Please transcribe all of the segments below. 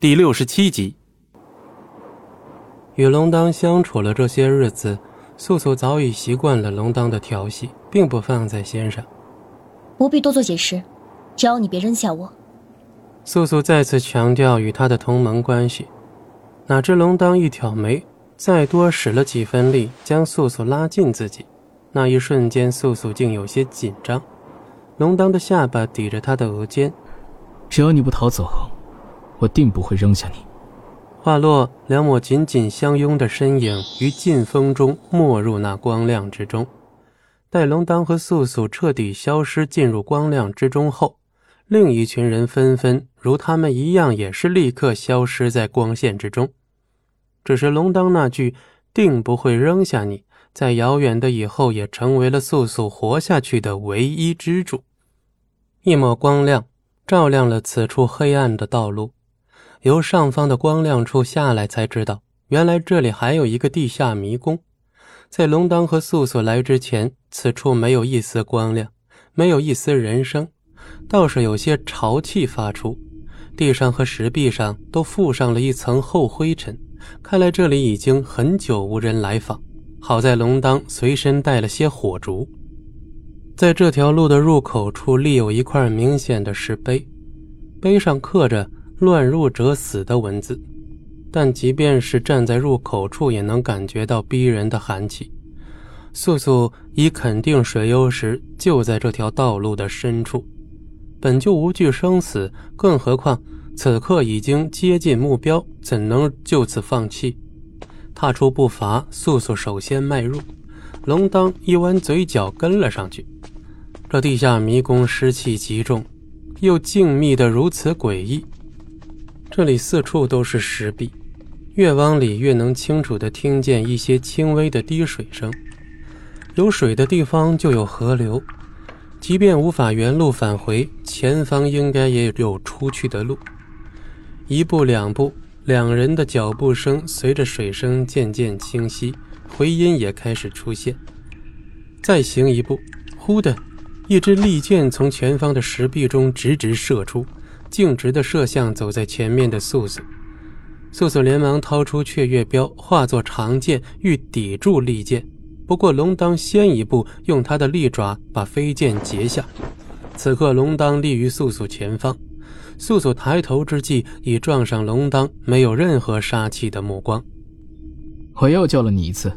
第六十七集，与龙当相处了这些日子，素素早已习惯了龙当的调戏，并不放在心上。不必多做解释，只要你别扔下我。素素再次强调与他的同盟关系，哪知龙当一挑眉，再多使了几分力，将素素拉近自己。那一瞬间，素素竟有些紧张。龙当的下巴抵着他的额间，只要你不逃走。我定不会扔下你。话落，两抹紧紧相拥的身影于劲风中没入那光亮之中。待龙当和素素彻底消失，进入光亮之中后，另一群人纷纷如他们一样，也是立刻消失在光线之中。只是龙当那句“定不会扔下你”，在遥远的以后，也成为了素素活下去的唯一支柱。一抹光亮照亮了此处黑暗的道路。由上方的光亮处下来，才知道原来这里还有一个地下迷宫。在龙当和素素来之前，此处没有一丝光亮，没有一丝人声，倒是有些潮气发出。地上和石壁上都附上了一层厚灰尘，看来这里已经很久无人来访。好在龙当随身带了些火烛，在这条路的入口处立有一块明显的石碑，碑上刻着。乱入者死的文字，但即便是站在入口处，也能感觉到逼人的寒气。素素已肯定水幽石就在这条道路的深处，本就无惧生死，更何况此刻已经接近目标，怎能就此放弃？踏出步伐，素素首先迈入，龙当一弯嘴角跟了上去。这地下迷宫湿气极重，又静谧的如此诡异。这里四处都是石壁，越往里越能清楚地听见一些轻微的滴水声。有水的地方就有河流，即便无法原路返回，前方应该也有出去的路。一步两步，两人的脚步声随着水声渐渐清晰，回音也开始出现。再行一步，忽的一支利箭从前方的石壁中直直射出。径直的射向走在前面的素素，素素连忙掏出雀跃镖，化作长剑欲抵住利剑。不过龙当先一步，用他的利爪把飞剑截下。此刻龙当立于素素前方，素素抬头之际，已撞上龙当没有任何杀气的目光。我又救了你一次。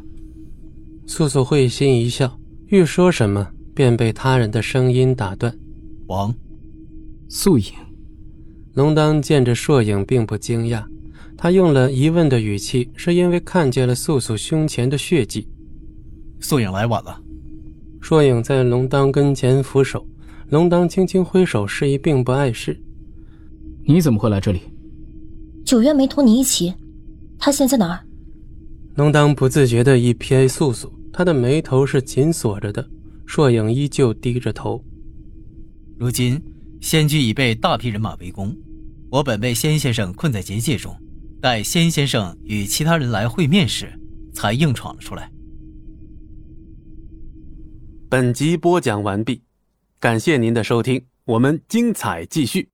素素会心一笑，欲说什么，便被他人的声音打断。王，素影。龙当见着硕影，并不惊讶，他用了疑问的语气，是因为看见了素素胸前的血迹。素影来晚了。硕影在龙当跟前扶手，龙当轻轻挥手，示意并不碍事。你怎么会来这里？九渊没同你一起，他现在哪儿？龙当不自觉的一瞥素素，他的眉头是紧锁着的。硕影依旧低着头。如今。仙居已被大批人马围攻，我本被仙先生困在结界中，待仙先生与其他人来会面时，才硬闯了出来。本集播讲完毕，感谢您的收听，我们精彩继续。